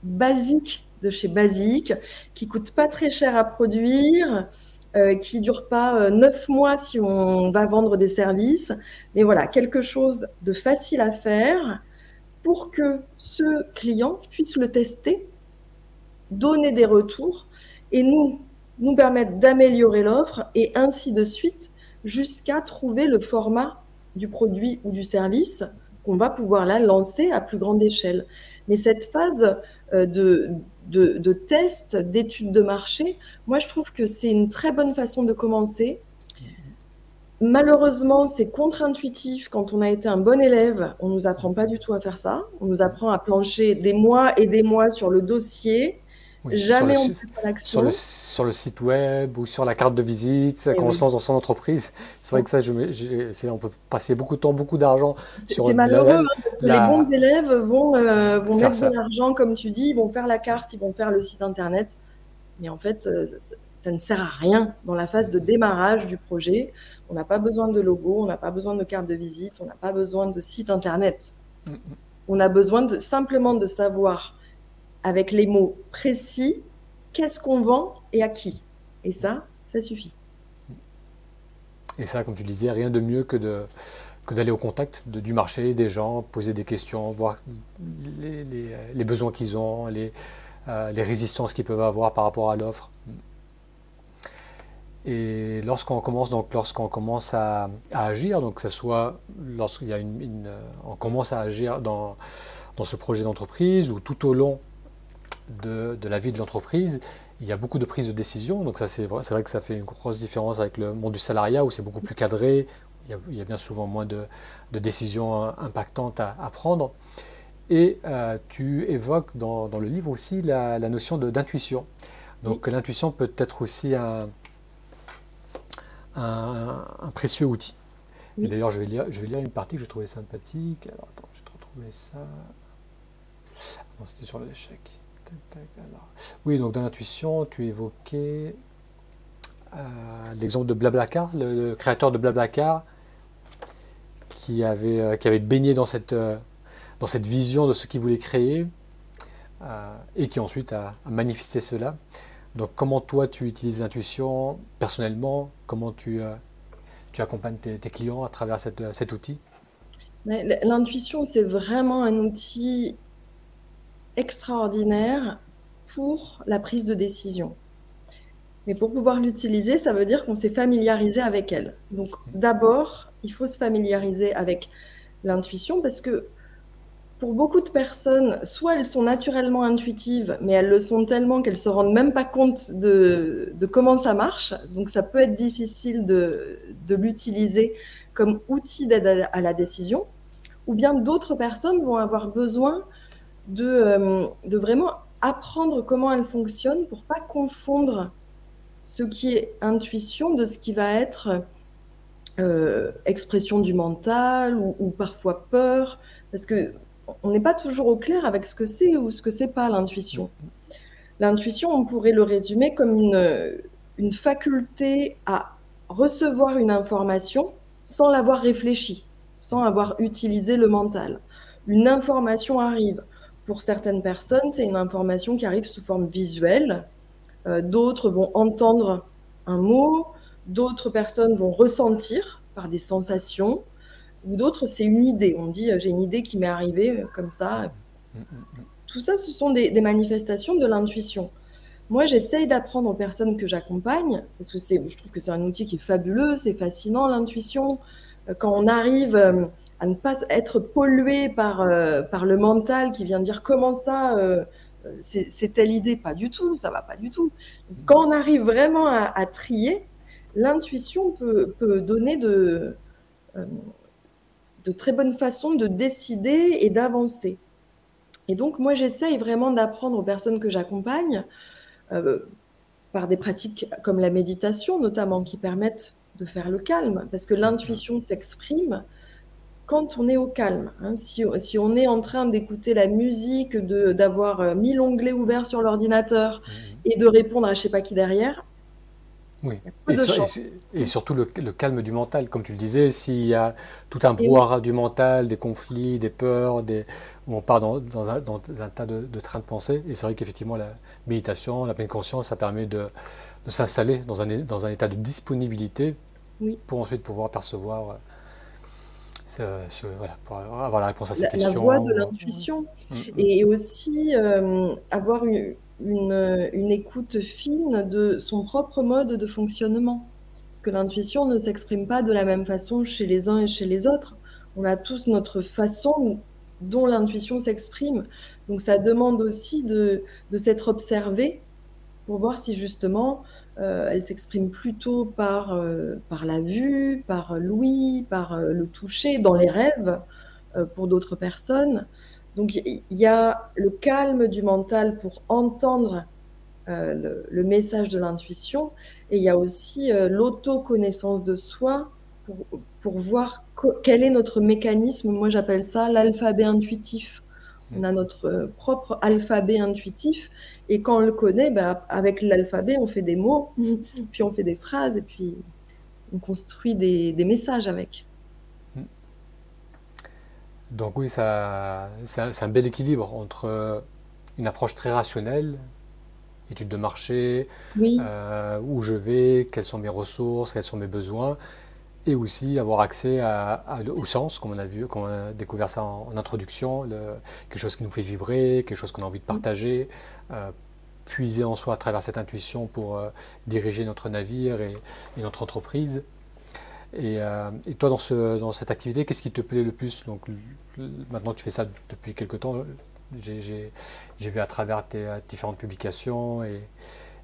basique de chez Basique, qui coûte pas très cher à produire, euh, qui dure pas neuf mois si on va vendre des services, mais voilà, quelque chose de facile à faire, pour que ce client puisse le tester, donner des retours et nous, nous permettre d'améliorer l'offre et ainsi de suite jusqu'à trouver le format du produit ou du service qu'on va pouvoir lancer à plus grande échelle. Mais cette phase euh, de, de test, d'étude de marché, moi je trouve que c'est une très bonne façon de commencer Malheureusement, c'est contre-intuitif. Quand on a été un bon élève, on ne nous apprend pas du tout à faire ça. On nous apprend à plancher des mois et des mois sur le dossier. Jamais on fait l'action. Sur le, sur le site web ou sur la carte de visite, quand on se lance dans son entreprise. C'est vrai que ça, je, on peut passer beaucoup de temps, beaucoup d'argent sur C'est malheureux, hein, parce que les bons élèves vont, euh, vont mettre de l'argent, comme tu dis, ils vont faire la carte, ils vont faire le site internet. Mais en fait, euh, ça ne sert à rien dans la phase de démarrage du projet. On n'a pas besoin de logo, on n'a pas besoin de carte de visite, on n'a pas besoin de site internet. Mm, mm. On a besoin de, simplement de savoir, avec les mots précis, qu'est-ce qu'on vend et à qui. Et ça, ça suffit. Et ça, comme tu disais, rien de mieux que de que d'aller au contact de, du marché, des gens, poser des questions, voir les, les, besoins qu'ils ont, les, euh, les résistances qu'ils peuvent avoir par rapport à l'offre. Et lorsqu'on commence, donc lorsqu'on commence à, agir, donc que ce soit lorsqu'il y a une, euh, on commence à agir dans, dans ce projet d'entreprise ou tout au long de, de la vie de l'entreprise, il y a beaucoup de prises de décision. Donc ça, c'est vrai, vrai, que ça fait une grosse différence avec le monde du salariat où c'est beaucoup plus cadré. Il y, a, bien souvent moins de, de décisions impactantes à, à prendre. Et euh, tu évoques dans, dans, le livre aussi la, la notion d'intuition. Donc l'intuition peut être aussi un, un, précieux outil. Et d'ailleurs, je, vais lire, je vais lire une partie que je trouvais sympathique. Alors, attends, je vais retrouver ça. Non, c'était sur l'échec. Oui, donc dans l'intuition, tu évoquais euh, l'exemple de Blablacar, le, créateur de Blablacar, qui avait, euh, qui avait baigné dans cette, euh, dans cette vision de ce qu'il voulait créer, et qui ensuite a manifesté cela. Donc comment toi tu utilises l'intuition personnellement? Comment tu, euh, tu accompagnes tes, clients à travers cette, cet outil? L'intuition, c'est vraiment un outil extraordinaire pour la prise de décision. Mais pour pouvoir l'utiliser, ça veut dire qu'on s'est familiarisé avec elle. Donc d'abord, il faut se familiariser avec l'intuition parce que pour beaucoup de personnes, soit elles sont naturellement intuitives, mais elles le sont tellement qu'elles se rendent même pas compte de, comment ça marche. Donc ça peut être difficile de, l'utiliser comme outil d'aide à, la décision. Ou bien d'autres personnes vont avoir besoin de, euh, de vraiment apprendre comment elle fonctionne pour pas confondre ce qui est intuition de ce qui va être euh, expression du mental ou, parfois peur, parce que on n'est pas toujours au clair avec ce que c'est ou ce que c'est pas l'intuition. L'intuition, on pourrait le résumer comme une, faculté à recevoir une information sans l'avoir réfléchi, sans avoir utilisé le mental. Une information arrive. Pour certaines personnes, c'est une information qui arrive sous forme visuelle. Euh, d'autres vont entendre un mot, d'autres personnes vont ressentir par des sensations, ou d'autres, c'est une idée. On dit, euh, j'ai une idée qui m'est arrivée euh, comme ça. Mm, mm, mm. Tout ça, ce sont des, manifestations de l'intuition. Moi, j'essaye d'apprendre aux personnes que j'accompagne, parce que je trouve que c'est un outil qui est fabuleux, c'est fascinant, l'intuition. Quand on arrive à ne pas être pollué par, par le mental qui vient dire comment ça, c'est telle idée, pas du tout, ça va pas du tout. Quand on arrive vraiment à, trier, l'intuition peut, donner de, euh, de très bonnes façons de décider et d'avancer. Et donc, moi, j'essaye vraiment d'apprendre aux personnes que j'accompagne, euh, par des pratiques comme la méditation, notamment, qui permettent de faire le calme, parce que l'intuition s'exprime quand on est au calme, hein, si, on est en train d'écouter la musique, d'avoir euh, mille onglets ouverts sur l'ordinateur mmh. et de répondre à je sais pas qui derrière, oui, et, surtout le, calme du mental, comme tu le disais, s'il y a tout un brouhaha du mental, des conflits, des peurs, des, où on part dans, un, tas de, trains de pensée, et c'est vrai qu'effectivement la méditation, la pleine conscience, ça permet de, s'installer dans un, dans un état de disponibilité pour ensuite pouvoir percevoir euh, voilà, pour avoir la réponse à ces questions. La voie de l'intuition. Mm. Et aussi euh, avoir une, une, écoute fine de son propre mode de fonctionnement. Parce que l'intuition ne s'exprime pas de la même façon chez les uns et chez les autres. On a tous notre façon dont l'intuition s'exprime. Donc ça demande aussi de, de s'être observé pour voir si justement euh, elle s'exprime plutôt par, euh, par la vue, par l'ouïe, par euh, le toucher, dans les rêves pour d'autres personnes. Donc il y a le calme du mental pour entendre le, message de l'intuition et il y a aussi l'autoconnaissance de soi pour, voir quel est notre mécanisme. Moi j'appelle ça l'alphabet intuitif. On a notre propre alphabet intuitif et quand on le connaît, bah, avec l'alphabet, on fait des mots, puis on fait des phrases, et puis on construit des, messages avec. Donc oui, ça, c'est un, bel équilibre entre une approche très rationnelle, étude de marché, euh, où je vais, quelles sont mes ressources, quels sont mes besoins, et aussi avoir accès à, au sens, comme on a vu, comme on a découvert ça en, introduction, quelque chose qui nous fait vibrer, quelque chose qu'on a envie de partager, euh, puiser en soi à travers cette intuition pour euh, diriger notre navire et, notre entreprise. Euh, et, toi, dans, ce, dans cette activité, qu'est-ce qui te plaît le plus? Donc, maintenant, tu fais ça depuis quelque temps. J'ai vu à travers tes différentes publications et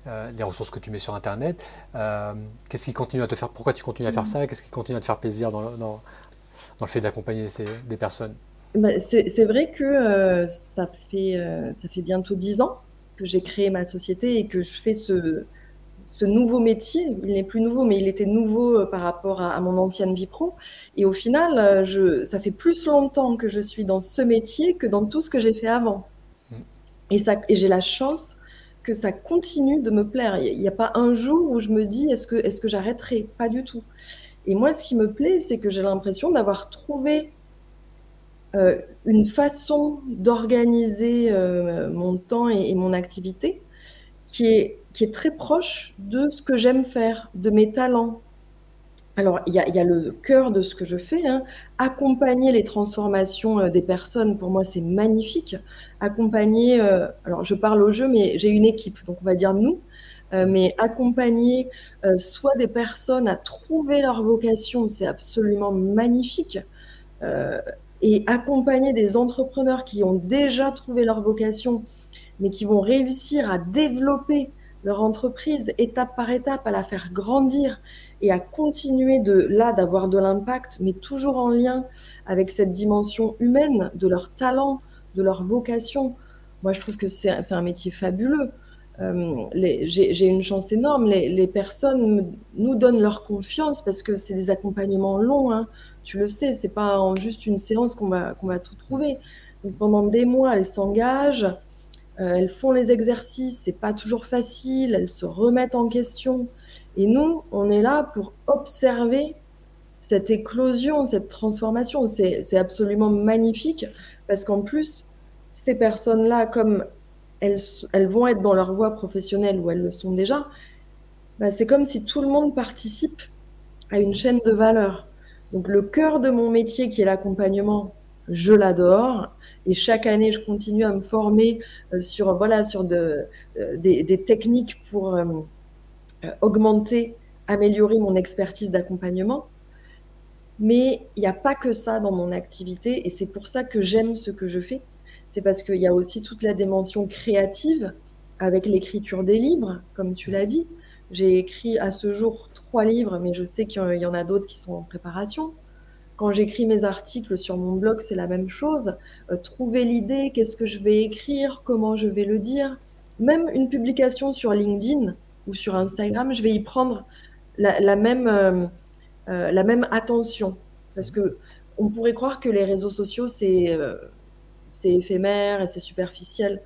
euh, les ressources que tu mets sur Internet. Euh, qu'est-ce qui continue à te faire Pourquoi tu continues à faire ça? Qu'est-ce qui continue à te faire plaisir dans, dans, le fait d'accompagner des personnes? Bah, C'est vrai que euh, ça, fait, ça fait bientôt dix ans que j'ai créé ma société et que je fais ce, ce nouveau métier. Il n'est plus nouveau, mais il était nouveau par rapport à, mon ancienne vie pro. Et au final, je, ça fait plus longtemps que je suis dans ce métier que dans tout ce que j'ai fait avant. Mmh. Et, ça, et j'ai la chance que ça continue de me plaire. Il n'y a pas un jour où je me dis est-ce que, est que j'arrêterai? Pas du tout. Et moi, ce qui me plaît, c'est que j'ai l'impression d'avoir trouvé euh, une façon d'organiser euh, mon temps et, mon activité qui est, qui est très proche de ce que j'aime faire, de mes talents, alors, il y, a, le cœur de ce que je fais. Hein. Accompagner les transformations euh, des personnes, pour moi, c'est magnifique. Accompagner, euh, alors je parle au jeu, mais j'ai une équipe, donc on va dire nous, euh, mais accompagner soit des personnes à trouver leur vocation, c'est absolument magnifique. et accompagner des entrepreneurs qui ont déjà trouvé leur vocation, mais qui vont réussir à développer leur entreprise étape par étape, à la faire grandir et à continuer de là d'avoir de l'impact, mais toujours en lien avec cette dimension humaine de leur talent, de leur vocation. moi, je trouve que c'est un métier fabuleux. Euh, j'ai une chance énorme. Les, personnes nous donnent leur confiance parce que c'est des accompagnements longs. Hein. Tu le sais, c'est pas en juste une séance qu'on va, qu'on va tout trouver. Pendant des mois, elles s'engagent, elles font les exercices, c'est pas toujours facile, elles se remettent en question. Et nous, on est là pour observer cette éclosion, cette transformation. C'est absolument magnifique parce qu'en plus, ces personnes-là, comme elles, vont être dans leur voie professionnelle ou elles le sont déjà, bah, c'est comme si tout le monde participe à une chaîne de valeur. Donc le cœur de mon métier qui est l'accompagnement, je l'adore. Et chaque année, je continue à me former euh, sur, voilà, sur euh, des, techniques pour euh, augmenter, améliorer mon expertise d'accompagnement. Mais il n'y a pas que ça dans mon activité et c'est pour ça que j'aime ce que je fais c'est parce qu'il y a aussi toute la dimension créative avec l'écriture des livres, comme tu l'as dit. J'ai écrit à ce jour trois livres, mais je sais qu'il y en a d'autres qui sont en préparation. Quand j'écris mes articles sur mon blog, c'est la même chose. Euh, trouver l'idée, qu'est-ce que je vais écrire, comment je vais le dire. Même une publication sur LinkedIn ou sur Instagram, je vais y prendre la, même, euh, euh, même attention. Parce que on pourrait croire que les réseaux sociaux, c'est éphémère et c'est superficiel.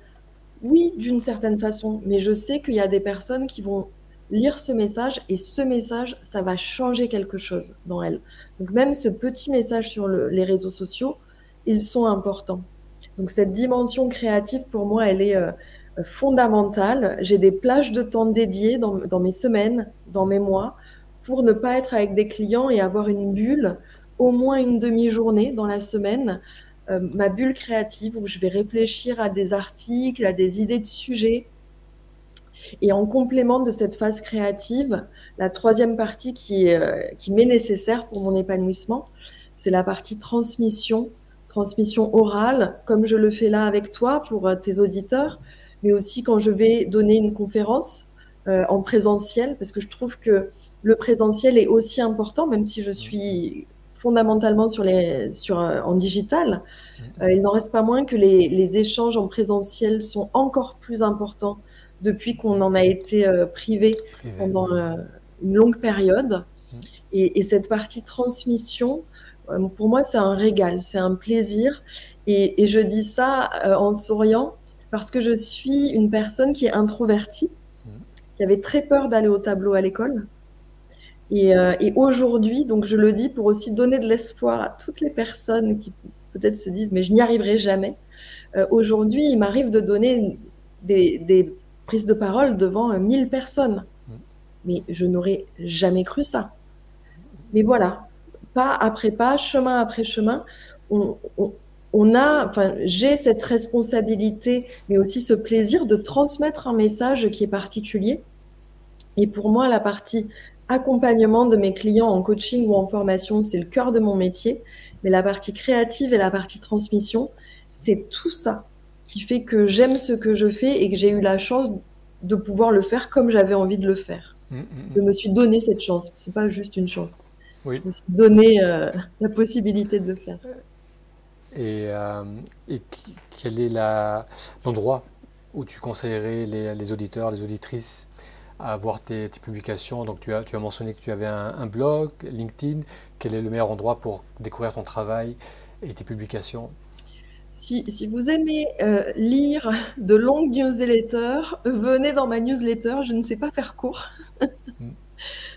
Oui, d'une certaine façon, mais je sais qu'il y a des personnes qui vont lire ce message et ce message, ça va changer quelque chose dans elles. Donc même ce petit message sur les réseaux sociaux, ils sont importants. Donc cette dimension créative, pour moi, elle est euh, fondamentale. J'ai des plages de temps dédiées dans, mes semaines, dans mes mois, pour ne pas être avec des clients et avoir une bulle, au moins une demi-journée dans la semaine, euh, ma bulle créative où je vais réfléchir à des articles, à des idées de sujets. Et en complément de cette phase créative, la troisième partie qui, euh, qui m'est nécessaire pour mon épanouissement, c'est la partie transmission, transmission orale, comme je le fais là avec toi pour euh, tes auditeurs, mais aussi quand je vais donner une conférence en présentiel, parce que je trouve que le présentiel est aussi important, même si je suis fondamentalement sur les, sur, euh, en digital, euh, il n'en reste pas moins que les, échanges en présentiel sont encore plus importants depuis qu'on en a été euh, privé, pendant une longue période. Mm. Et, cette partie transmission, pour moi, c'est un régal, c'est un plaisir. Et, et, je dis ça en souriant parce que je suis une personne qui est introvertie, mm. qui avait très peur d'aller au tableau à l'école. Euh, et, aujourd'hui, donc je le dis pour aussi donner de l'espoir à toutes les personnes qui peut-être se disent mais je n'y arriverai jamais. Euh, aujourd'hui, il m'arrive de donner des, prises de parole devant 1000 personnes. Mm. Mais je n'aurais jamais cru ça. Mais voilà, pas après pas, chemin après chemin, on, on a, enfin, j'ai cette responsabilité, mais aussi ce plaisir de transmettre un message qui est particulier. Et pour moi, la partie accompagnement de mes clients en coaching ou en formation, c'est le cœur de mon métier. Mais la partie créative et la partie transmission, c'est tout ça qui fait que j'aime ce que je fais et que j'ai eu la chance de pouvoir le faire comme j'avais envie de le faire. Mmh, mmh, mmh. Je me suis donné cette chance. C'est pas juste une chance. Oui. Je me suis donné euh, la possibilité de le faire. Et, euh, quel est l'endroit où tu conseillerais les, les, auditeurs, les auditrices à voir tes, publications? Donc tu as, tu as mentionné que tu avais un, blog, LinkedIn. Quel est le meilleur endroit pour découvrir ton travail et tes publications? Si, si, vous aimez euh, lire de longues newsletters, venez dans ma newsletter. Je ne sais pas faire court. Mm.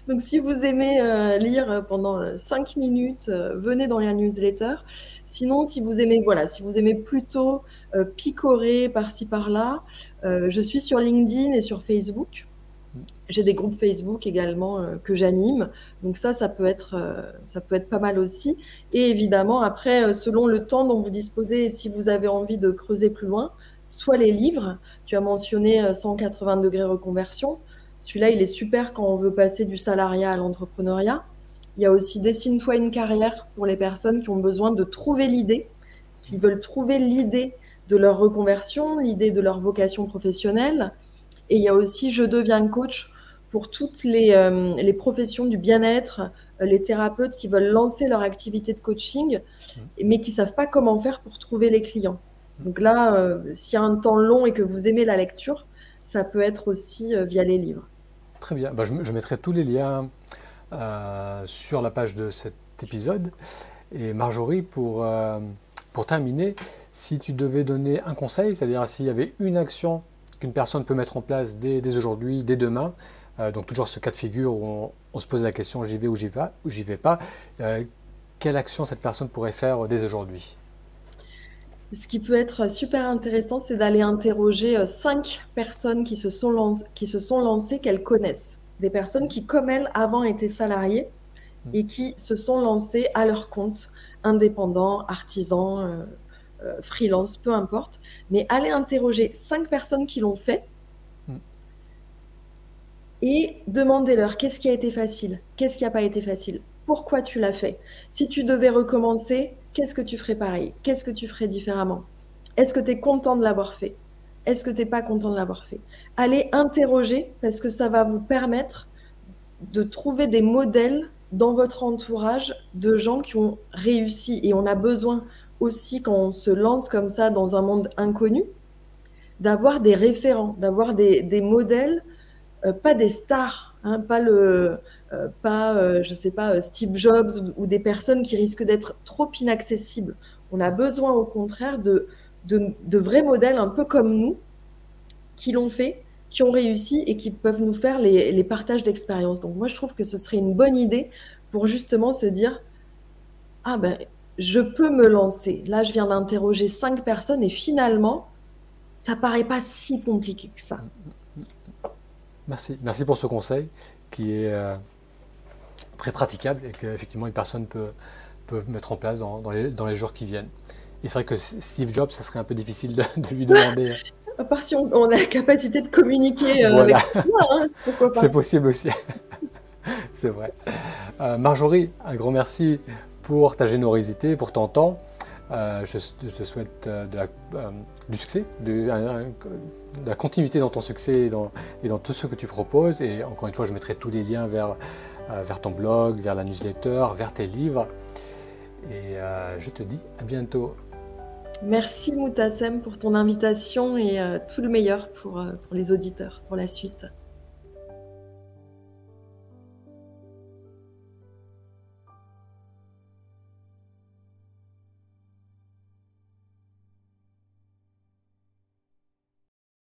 Donc, si vous aimez euh, lire pendant 5 minutes, euh, venez dans la newsletter. Sinon, si vous aimez, voilà, si vous aimez plutôt picorer par-ci par-là, je suis sur LinkedIn et sur Facebook. J'ai des groupes Facebook également euh, que j'anime, donc ça, ça peut être, euh, ça peut être pas mal aussi. Et évidemment, après, euh, selon le temps dont vous disposez, si vous avez envie de creuser plus loin, soit les livres. Tu as mentionné 180 degrés reconversion. Celui-là, il est super quand on veut passer du salariat à l'entrepreneuriat. Il y a aussi Dessine-toi une carrière pour les personnes qui ont besoin de trouver l'idée, qui veulent trouver l'idée de leur reconversion, l'idée de leur vocation professionnelle. Et il y a aussi Je deviens coach pour toutes les, euh, les professions du bien-être, euh, les thérapeutes qui veulent lancer leur activité de coaching, mmh. mais qui ne savent pas comment faire pour trouver les clients. Donc là, euh, s'il y a un temps long et que vous aimez la lecture, ça peut être aussi euh, via les livres. Très bien. Bah, je, mettrai tous les liens sur la page de cet épisode. Et Marjorie, pour, pour terminer, si tu devais donner un conseil, c'est-à-dire s'il y avait une action qu'une personne peut mettre en place dès, aujourd'hui, dès demain, donc toujours ce cas de figure où on, se pose la question j'y vais ou j'y vais pas, ou j'y vais pas quelle action cette personne pourrait faire dès aujourd'hui? Ce qui peut être super intéressant, c'est d'aller interroger euh, cinq personnes qui se sont, qui se sont lancées qu'elles connaissent. Des personnes qui, comme elles, avant étaient salariées mmh. et qui se sont lancées à leur compte, indépendants, artisans, euh, euh, freelance, peu importe. Mais aller interroger cinq personnes qui l'ont fait. Et demandez-leur qu'est-ce qui a été facile, qu'est-ce qui n'a pas été facile pourquoi tu l'as fait. Si tu devais recommencer, qu'est-ce que tu ferais pareil Qu'est-ce que tu ferais différemment? Est-ce que tu es content de l'avoir fait? Est-ce que tu n'es pas content de l'avoir fait? Allez interroger parce que ça va vous permettre de trouver des modèles dans votre entourage de gens qui ont réussi. Et on a besoin aussi, quand on se lance comme ça dans un monde inconnu, d'avoir des référents, d'avoir des, modèles, euh, pas des stars, hein, pas le, euh, pas, euh, sais pas, euh, Steve Jobs ou, des personnes qui risquent d'être trop inaccessibles. On a besoin au contraire de, vrais modèles un peu comme nous, qui l'ont fait, qui ont réussi et qui peuvent nous faire les, les partages d'expériences. Donc moi, je trouve que ce serait une bonne idée pour justement se dire, ah ben, je peux me lancer. Là, je viens d'interroger cinq personnes et finalement, ça paraît pas si compliqué que ça. Merci, merci pour ce conseil qui est très praticable et qu'effectivement une personne peut, peut mettre en place dans, les, dans, les, jours qui viennent. Et c'est vrai que Steve Jobs, ça serait un peu difficile de, lui demander. à part si on, a la capacité de communiquer euh, avec toi, hein, pourquoi pas. C'est possible aussi. c'est vrai. Euh, Marjorie, un grand merci pour ta générosité, pour ton temps. Euh, je, te souhaite de du succès, de, la continuité dans ton succès et dans, tout ce que tu proposes. Et encore une fois, je mettrai tous les liens vers euh, vers ton blog, vers la newsletter, vers tes livres. Et euh, je te dis à bientôt. Merci Moutassem pour ton invitation et euh, tout le meilleur pour, pour les auditeurs pour la suite.